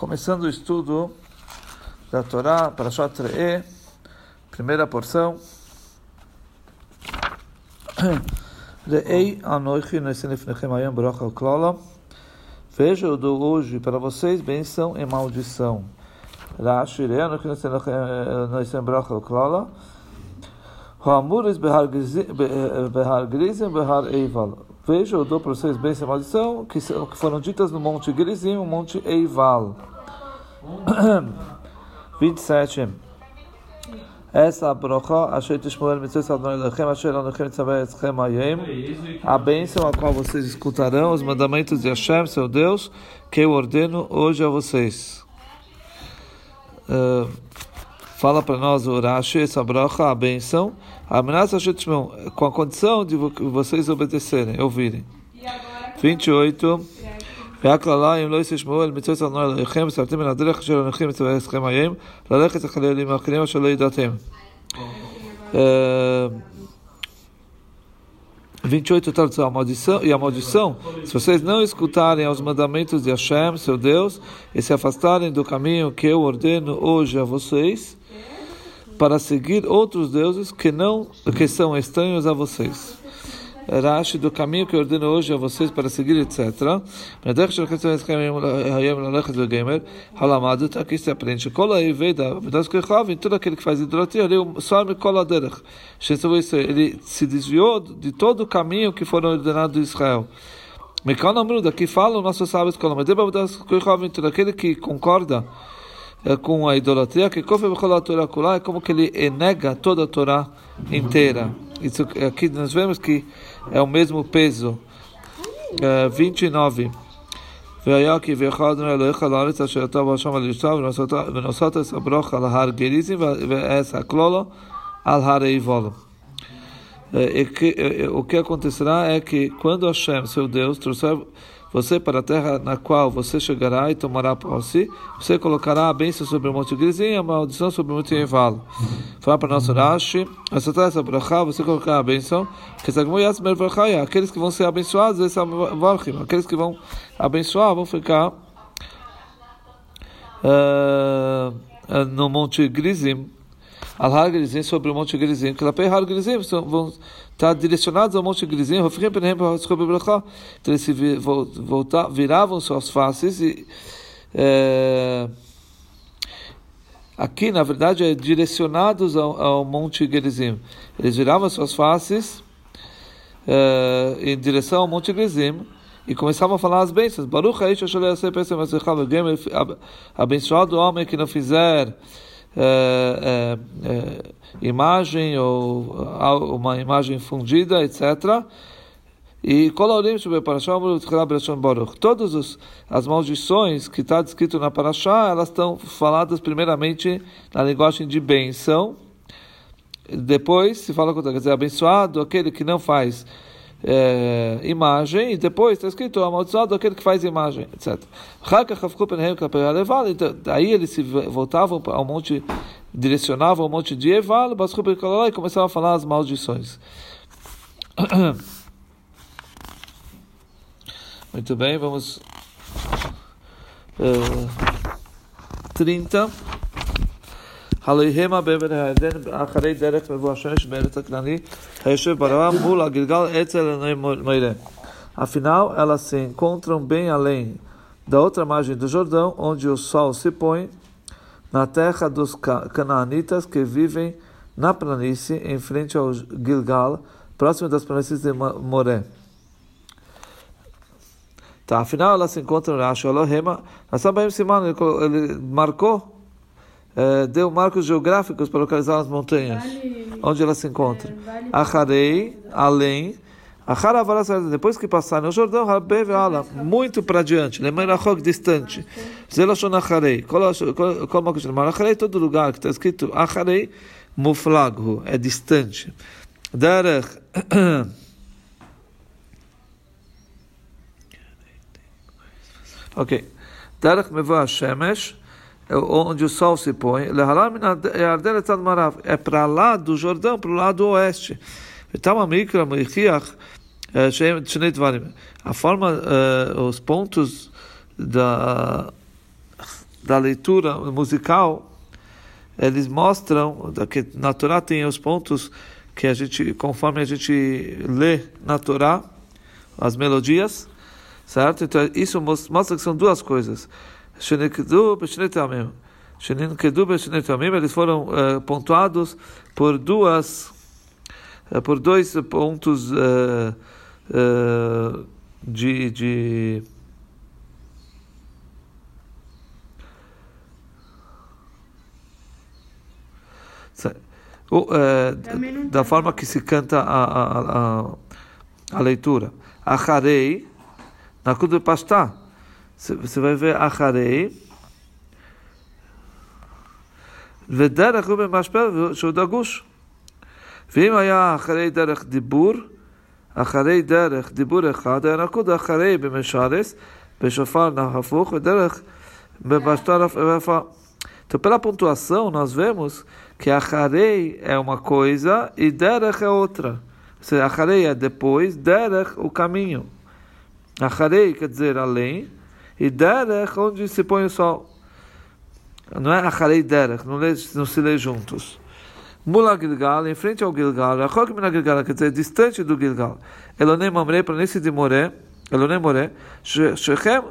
Começando o estudo da Torá, para Re'eh, primeira porção. Re'ei anoichi nesenefnechem ayam baruch al Veja, eu dou hoje para vocês bênção e maldição. Rashi, Re'ei anoichi nesenefnechem baruch al-klala. Hoamuris behar grizim behar eival. Veja, eu dou para vocês bênção e maldição que, foram ditas no Monte Gerizim, no Monte Eival. 27. Essa brocha, Asher Mitzvah Adonai Lechem, Asher Anochem Tzaveh Etzchem Hayem, a bênção a qual vocês escutarão, os mandamentos de Hashem, seu Deus, que eu ordeno hoje a vocês. Uh, fala para nós o Rashi, essa brocha, a bênção, com a condição de vocês obedecerem, ouvirem. 28. והכללה, אם לא ישמעו אל מצוות אדוני אלוהיכם, וסרתם מן הדרך אשר אנוכי מצווה אתכם היום, ללכת אחרי אלים האחרים אשר לא ידעתם. 28 tradução, a maldição, e a maldição, se vocês não escutarem os mandamentos de Hashem, seu Deus, e se afastarem do caminho que eu ordeno hoje a vocês, para seguir outros deuses que não que são estranhos a vocês. Rashi do caminho que eu ordeno hoje a vocês para seguir, etc. Aqui se aprende. Tudo aquele que faz idolatria, ele se desviou de todo o caminho que foram ordenados de Israel. Daqui falam nossos sábios, tudo aquele que concorda é com a idolatria, que é como que ele nega toda a Torá inteira. Isso aqui nós vemos que é o mesmo peso. Uh, 29. והיה כי ואחד אלוהיך לארץ אשר אתה והשם על ישתיו ונוסעת את הברוך על הר גריזים ואת הכלולו על הר עיבול. O que acontecerá é que quando Hashem, seu Deus, trouxer você para a terra na qual você chegará e tomará posse, você colocará a bênção sobre o Monte Grizim e a maldição sobre o Monte Eval. Fala para nosso Rashi, você colocará a bênção, que aqueles que vão ser abençoados, é aqueles que vão abençoar vão ficar uh, no Monte Grizim, al Har Gerizim, sobre o Monte Gerizim, que lá Har Gerizim vão estar direcionados ao Monte Gerizim, então eles se viravam suas faces e é, aqui na verdade é direcionados ao, ao Monte Gerizim. Eles viravam suas faces é, em direção ao Monte Gerizim e começavam a falar as bênçãos. Baruch abençoado o homem que não fizer é, é, é, imagem ou uma imagem fundida, etc. E todas as maldições que está descrito na Parashá, elas estão faladas primeiramente na linguagem de benção. Depois se fala, quer dizer, abençoado aquele que não faz é, imagem, e depois está escrito amaldiçoado aquele que faz imagem, etc. Então, aí eles se voltavam ao monte, direcionavam ao monte de Eval, e começavam a falar as maldições. Muito bem, vamos. Uh, 30. הלהם בעבר הירדן אחרי דרך מבוא השמש בארץ הכנעני היושב ברמה מול הגלגל אצל עיני מוירה. Afinal, elas se encontram bem além da outra margem do Jordão, onde o sol se põe, na terra dos canaanitas que vivem na planície, em frente ao Gilgal, próximo das planícies de Moré. Tá, afinal, elas se encontram em Asholohema. Nós sabemos, Simão, ele marcou é, deu marcos geográficos para localizar as montanhas, vale, onde elas se encontram. É, vale Acharei, além. Depois que passarem no Jordão, muito para diante, Lemerachok distante. Zelashon Acharei. Como que chama? Acharei, todo lugar que está escrito Acharei, Muflaghu, é distante. Derech. ok. Derech Mevoah Shemesh onde o sol se põe, é para lá do Jordão, para o lado oeste. A forma, os pontos da da leitura musical, eles mostram que na Torá tem os pontos que a gente, conforme a gente lê na Torá, as melodias, certo? Então isso mostra que são duas coisas. Eles foram uh, pontuados por duas, uh, por dois pontos uh, de, de da forma que se canta a, a, a, a leitura. Acharei, na Kudu Pastá, você vai ver Acharei, ודרך הוא במשבר שהוא דגוש. ואם היה אחרי דרך דיבור, אחרי דרך דיבור אחד, היה נקוד אחרי במשרס, בשופר הפוך, ודרך במשטר רפה. Então, pela pontuação, nós vemos que acharei é uma coisa e derech é outra. Ou seja, acharei é depois, derech o caminho. Acharei quer dizer além, e derech onde se põe o sol. Não é acharei derech, não, lê, não se lê juntos. Mula Gilgal, em frente ao Gilgal, Rachok mina Gilgal, quer dizer, distante do Gilgal. Elonem Mamre, planície de Moré, Elonem Moré, Shechem,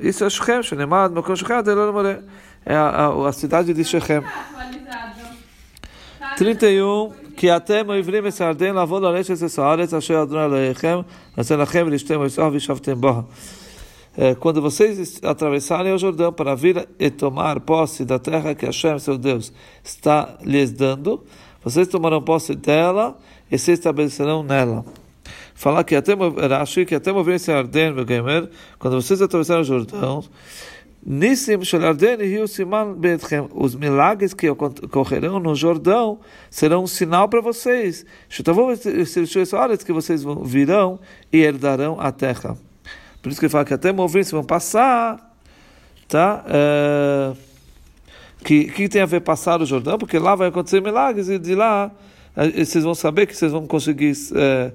isso é Shechem, Shenemad, Mokon Shechem, Elonem Moré é a, a, a cidade de Shechem. 31, que até Moivrim esse Arden lavou da leite esse Saaretz, Asher Adonai Elohechem, Nascer Lachem, Lishtem, Oisov, Vishavtem Quando vocês atravessarem o Jordão para vir e tomar posse da terra que Hashem, seu Deus, está lhes dando, vocês tomarão posse dela e se estabelecerão nela. Falar que até Rashi, que até mover esse Arden, quando vocês atravessarem o Jordão. Os milagres que ocorrerão no Jordão serão um sinal para vocês. que vocês virão e herdarão a terra. Por isso que ele fala que até mover se vão passar, tá? É, que, que tem a ver passar o Jordão, porque lá vai acontecer milagres e de lá é, vocês vão saber que vocês vão conseguir é,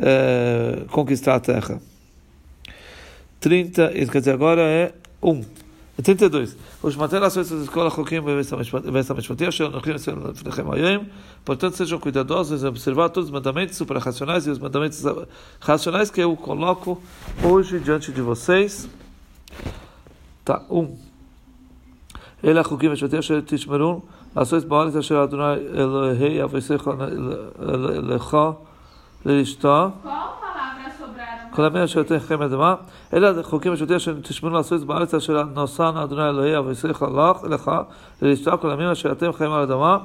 é, conquistar a terra. 30, quer dizer, agora é 1. Um. 82. Os ações da escola Roquim Portanto, sejam cuidadosos em observar todos os mandamentos suprarracionais e os mandamentos racionais que eu coloco hoje diante de vocês. Tá, um. Ele Roquim Veshvatia Shem Tishmerun, ações maiores da a, Adonai Elohei ele Lecha Lelishta. Qual? כל אשר יתן לכם אדמה, אלה החוקים השוטים אשר תשמעו לעשות בארץ אשר נוסן אדוני אלוהי אביסך לך, ולשתוק כל הימים אשר אתם חיים על האדמה.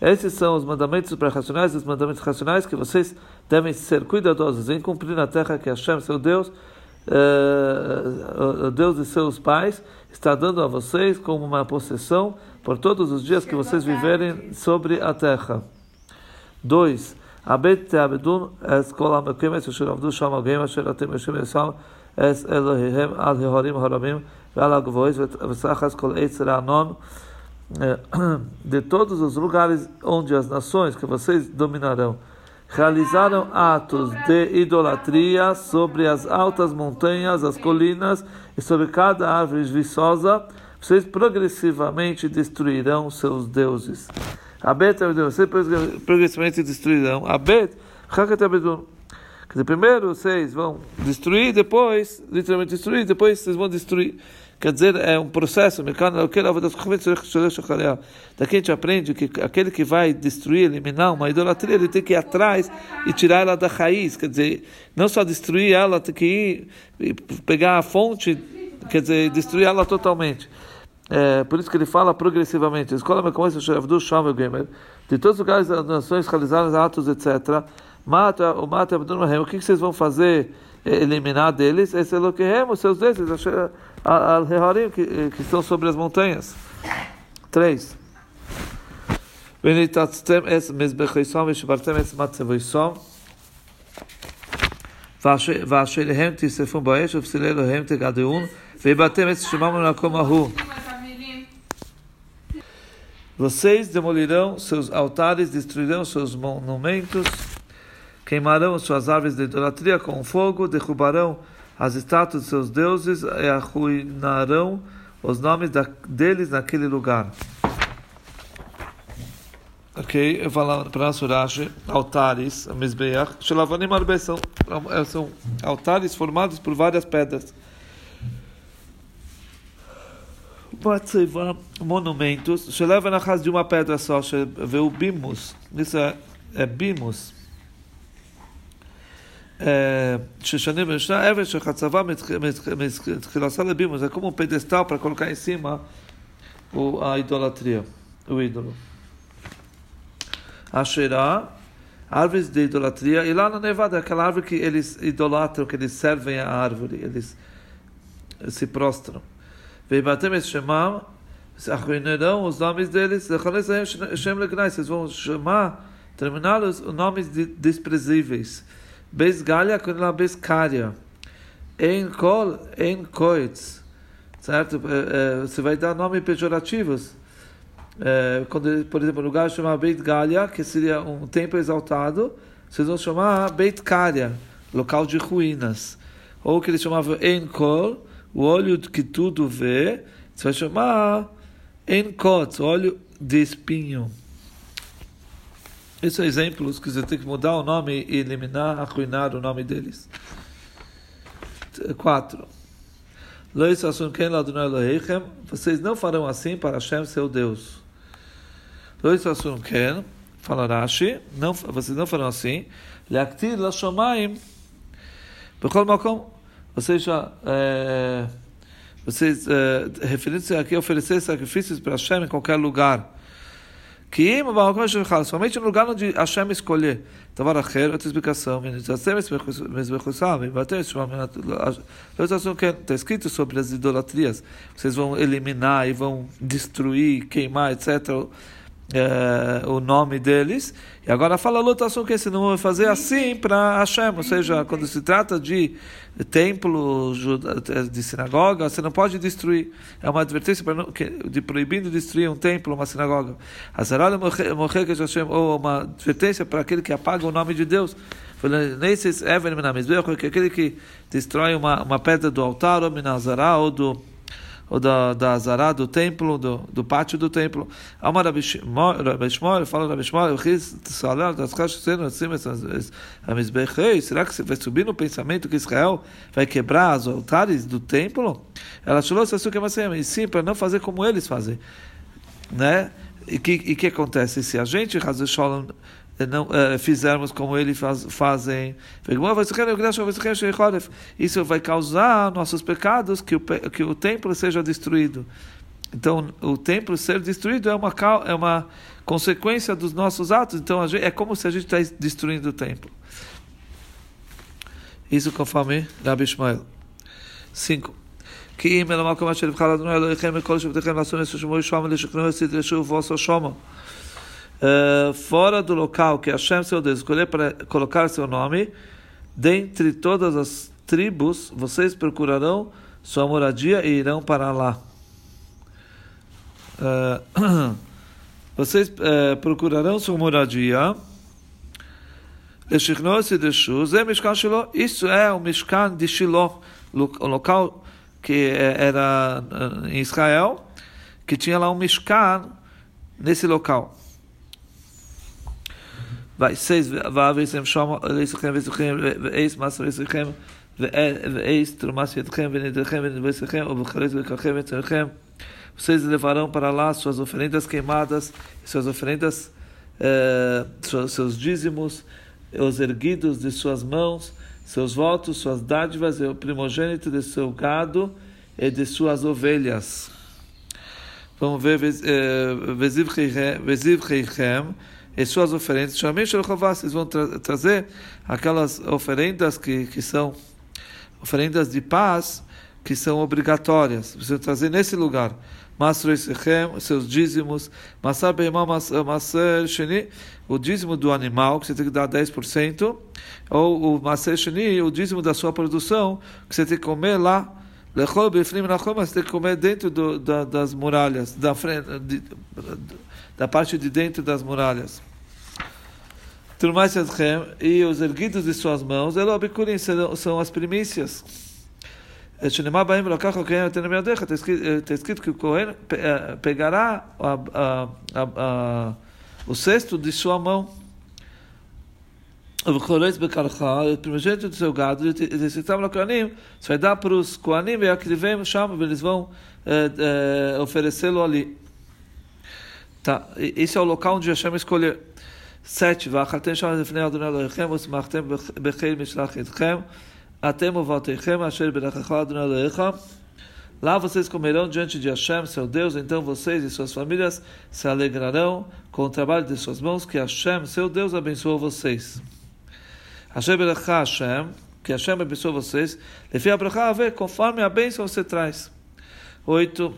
Esses são os mandamentos suprarracionais e os mandamentos racionais que vocês devem ser cuidadosos em cumprir na terra que Hashem, seu Deus, uh, o Deus de seus pais, está dando a vocês como uma possessão por todos os dias que vocês viverem sobre a terra. 2. הבית תעבדון את כל המקומות אשר עבדו שם הגויים אשר אתם יושבים לסם את אלוהיהם על ההרים הרבים ועל הגבוהים וסחס כל עץ רענון de todos os lugares onde as nações que vocês dominarão realizaram atos de idolatria sobre as altas montanhas, as colinas e sobre cada árvore viçosa, vocês progressivamente destruirão seus deuses. Abet vocês progressivamente destruirão. Abet, Quer dizer, primeiro vocês vão destruir, depois, literalmente destruir, depois vocês vão destruir. Quer dizer, é um processo. Daqui a gente aprende que aquele que vai destruir, eliminar uma idolatria, ele tem que ir atrás e tirar ela da raiz. Quer dizer, não só destruir ela, tem que ir e pegar a fonte, quer dizer, destruir ela totalmente. É, por isso que ele fala progressivamente. Escola me começa a chama gamer. De todos os lugares das nações realizadas atos, etc. Mata o mata o que vocês vão fazer? É, eliminar deles? Esse é o que os seus deuses, al que, que estão sobre as montanhas. 3. ונתצתם את מזבחיסום ושברתם את מצבויסום ואשר להם תשרפון באש ופסילי אלוהים תגדעון ויבתם את שמם במקום ההוא vocês demolirão seus altares, destruirão seus monumentos, queimarão suas árvores de idolatria com fogo, derrubarão as estátuas de seus deuses e arruinarão os nomes da, deles naquele lugar. Ok, eu falo para nós Urashi, altares, Mizbeach, são, são altares formados por várias pedras. monumentos, Shalava na casa de uma pedra só, veio bimus, isso é, é bimus. ששנים ושנה אבן שחצבה מתחילתה לבימוס, זה como um pedestal para colocar em cima a idolatria, o ídolo. Asherá, árvores de idolatria, e lá no Nevada, aquela árvore que eles idolatram, que eles servem a árvore, eles se prostram. Veibatem es shemam, arruinarão os nomes deles, vocês vão chamar, terminá-los, os nomes desprezíveis. Besgalha com a bescaria. Em kol, em koitz. Certo? Você vai dar nomes pejorativos. É, por exemplo, o lugar chama Beit Galia, que seria um templo exaltado, vocês vão chamar Beit Karia, local de ruínas. Ou que eles chamavam Enkol, o olho que tudo vê, você vai chamar Enkot, olho de espinho. Esses são exemplos que você tem que mudar o nome e eliminar, arruinar o nome deles. 4. Vocês não farão assim para Hashem, seu Deus. Não, vocês não farão assim. Leaktir la shomayim. Bechol makom. Ou seja, é, vocês, é, referindo-se aqui, oferecer sacrifícios para Hashem em qualquer lugar. Que somente no lugar onde Hashem escolher. Tavar acher, outra explicação. Está escrito sobre as idolatrias. Vocês vão eliminar e vão destruir, queimar, etc é, o nome deles. E agora fala lutação que se não vai fazer assim para Hashem, ou seja, quando se trata de templo, de sinagoga, você não pode destruir. É uma advertência de proibindo destruir um templo, uma sinagoga. Ou uma advertência para aquele que apaga o nome de Deus. Aquele que destrói uma, uma pedra do altar, ou minazará, ou do ou da, da Azará, do templo, do, do pátio do templo. Amar Rabi Shmuel, fala Rabi Shmuel, será que vai subir no pensamento que Israel vai quebrar os altares do templo? Ela falou, e sim, para não fazer como eles fazem. Né? E o que, e que acontece? Se a gente, não uh, fizermos como eles faz, fazem. Isso vai causar nossos pecados que o, que o templo seja destruído. Então, o templo ser destruído é uma, é uma consequência dos nossos atos. Então, gente, é como se a gente estivesse destruindo o templo. Isso conforme Rabi Ishmael. 5. כי אם אלא מקום אשר יבחר אדוני אלוהיכם מכל שבטיכם לעשות את שמו ישמעו לשכנו ותדרשו ובוסו שומו uh, fora do local que Hashem, seu Deus, escolher para colocar seu nome, dentre todas as tribos, vocês procurarão sua moradia e irão para lá. Uh, vocês uh, procurarão sua moradia. Isso é o Mishkan de Shiloh, o local que era em Israel, que tinha lá um Mishkan nesse local ויסייס ואביסם שום ליסכם וזוכם ואיס מס ליסכם ואיס תרומס ידכם ונדרכם ונדבסכם ובחרית וכלכם וצריכם vocês levarão para lá suas oferendas queimadas, suas oferendas, eh, seus dízimos, os erguidos de suas mãos, seus votos, suas dádivas e o primogênito de seu gado e de suas ovelhas. Vamos ver, Veziv Reichem, e suas oferendas. Vocês vão tra trazer aquelas oferendas que, que são oferendas de paz, que são obrigatórias. Vão trazer nesse lugar. seus dízimos, o dízimo do animal, que você tem que dar 10%, ou o o dízimo da sua produção, que você tem que comer lá, Lechol bifnim nachom, você tem que comer dentro do, da, das muralhas, da, frente, de, da parte de dentro das muralhas. Turmais e os erguidos de suas mãos, Elobikurim, são as primícias. Está escrito que o Cohen pegará a, a, a, o cesto de sua mão. V'chloreis bekalcha, o primogênito do seu gado, com ao Koanim, você vai dar para os Koanim, e aqui vem chama, eles vão é, é, oferecê-lo ali. Tá, esse é o local onde Hashem escolheu. Sete, Lá vocês comerão diante de Hashem, seu Deus, então vocês e suas famílias se alegrarão com o trabalho de suas mãos, que Hashem, seu Deus, abençoe vocês. Hashem Berachá Hashem, que Hashem abençoe vocês, Lefi Abrahá ver conforme a bênção você traz. Oito.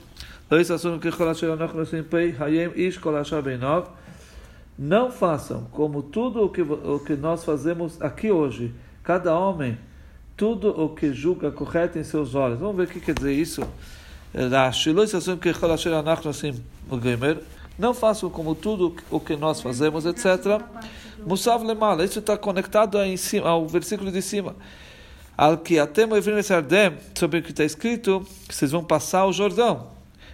Não façam como tudo o que, o que nós fazemos aqui hoje. Cada homem, tudo o que julga correto em seus olhos. Vamos ver o que quer dizer isso. Não façam como tudo o que nós fazemos, etc. Musav lemala. Isso está conectado em cima, ao versículo de cima. Al que até sobre o que está escrito, que vocês vão passar o Jordão,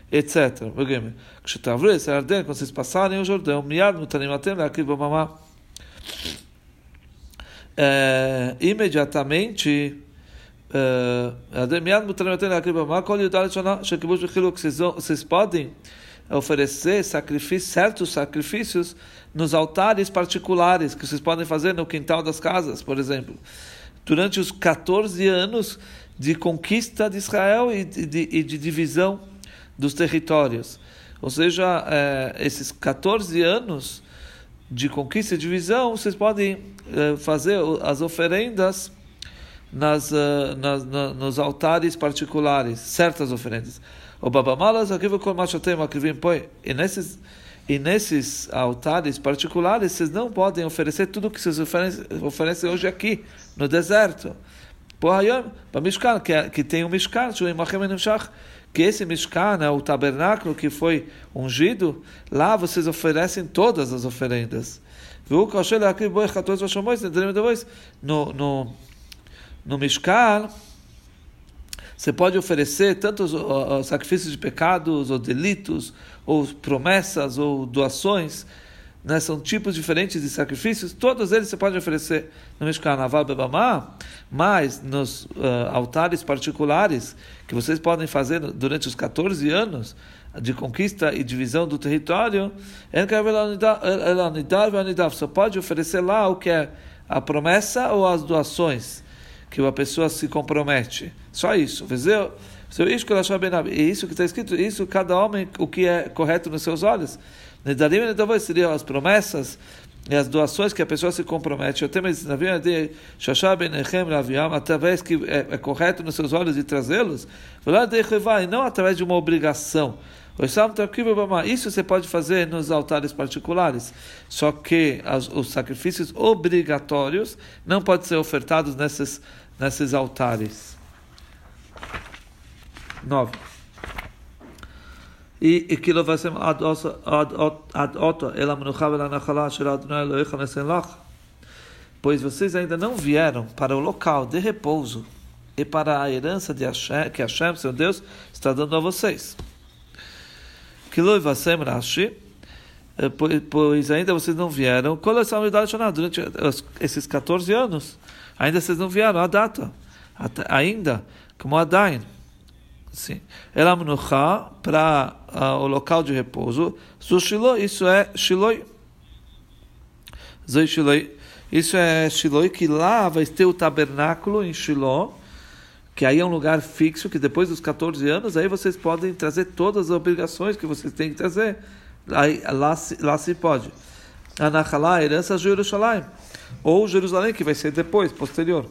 etc. quando vocês passarem o Jordão, miad mutarim atem leakriv bamamá. Imediatamente, miad mutarim atem leakriv bamamá, kol yudal shana, shekibush bechiluk, vocês podem oferecer sacrifícios, certos sacrifícios nos altares particulares que vocês podem fazer no quintal das casas, por exemplo. Durante os 14 anos de conquista de Israel e de, e de divisão dos territórios. Ou seja, é, esses 14 anos de conquista e divisão, vocês podem é, fazer as oferendas nas, uh, nas, na, nos altares particulares, certas oferendas. O babamalas aqui vou com machotem akrivim põe. E nesses e nesses altares particulares vocês não podem oferecer tudo que vocês oferecem, oferecem hoje aqui no deserto. Para Mishkan, que, é, que tem um Mishkan, que esse Mishkan, é o tabernáculo que foi ungido, lá vocês oferecem todas as oferendas. No, no, no Mishkan, você pode oferecer tanto os, os sacrifícios de pecados, ou delitos, ou promessas, ou doações, né? são tipos diferentes de sacrifícios, todos eles você pode oferecer no Mishkan Aval Bebamá, mas nos uh, altares particulares que vocês podem fazer durante os 14 anos de conquista e divisão do território, só pode oferecer lá o que é a promessa ou as doações que uma pessoa se compromete. Só isso. E isso que está escrito, isso cada homem, o que é correto nos seus olhos. Seriam as promessas e as doações que a pessoa se compromete. Eu tenho através que é, é correto nos seus olhos de trazê-los, e não através de uma obrigação. Isso você pode fazer nos altares particulares. Só que as, os sacrifícios obrigatórios não podem ser ofertados nesses nesses altares. 9. E aquilo vai ser ad oto, ela menuchava lá na chalá. Pois vocês ainda não vieram para o local de repouso e para a herança de Hashem, que Hashem, seu Deus, está dando a vocês. Eh, pois ainda vocês não vieram, durante esses 14 anos, Ainda vocês não vieram a data. Ainda, como a Dain. Sim. Ela menuchá para uh, o local de repouso. Zushilo, isso é Shiloi. Shiloi. Isso é Shiloi, que lá vai ter o tabernáculo em Shiló, que aí é um lugar fixo, que depois dos 14 anos, aí vocês podem trazer todas as obrigações que vocês têm que trazer. Aí, lá, lá se pode. Anachalá, herança de Jerusalém ou Jerusalém, que vai ser depois, posterior.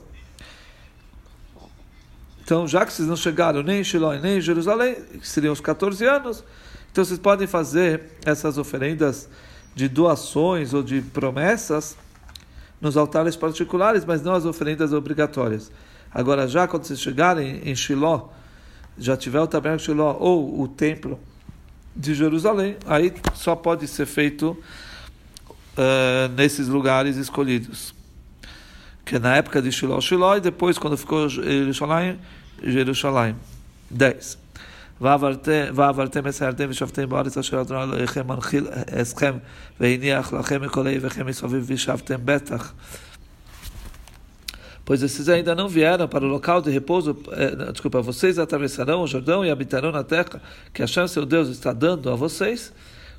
Então, já que vocês não chegaram nem em Shiloh nem em Jerusalém, que seriam os 14 anos, então vocês podem fazer essas oferendas de doações ou de promessas nos altares particulares, mas não as oferendas obrigatórias. Agora, já quando vocês chegarem em Shiloh, já tiver o tabernáculo de Shiloh ou o templo de Jerusalém, aí só pode ser feito uh, nesses lugares escolhidos. Que na época de Shiloh, Shiloh, e depois, quando ficou Jerusalém, Jerusalém. 10. ועברתם מסערתם ושבתם בארץ אשר אדוני אלוהיכם מנחיל אסכם והניח לכם מכל אויביכם מסביב ושבתם בטח. Pois esses ainda não vieram para o local de repouso, eh, desculpa, vocês atravessarão o Jordão e habitarão na terra que Hashem, seu Deus, está dando a vocês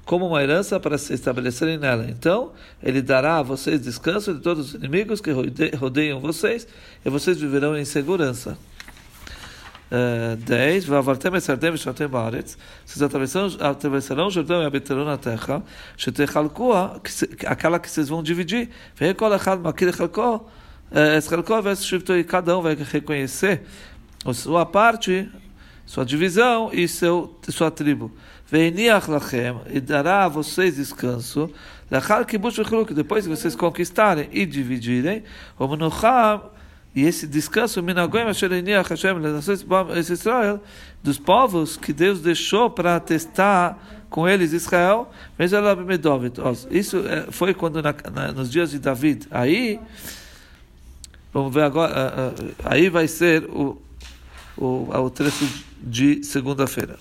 como uma herança para se estabelecerem nela. Então, ele dará a vocês descanso de todos os inimigos que rodeiam vocês, e vocês viverão em segurança. É, 10. Vocês atravessarão o Jordão e habitarão na terra. Shetechalkua, aquela que vocês vão dividir. É, cada um vai reconhecer a sua parte sua divisão e seu, sua tribo. E dará a vocês descanso, depois que vocês conquistarem e dividirem, o e esse descanso, Israel, dos povos que Deus deixou para testar com eles Israel, isso é, foi quando na, na, nos dias de David. Aí, vamos ver agora, aí vai ser o, o, o trecho de segunda-feira.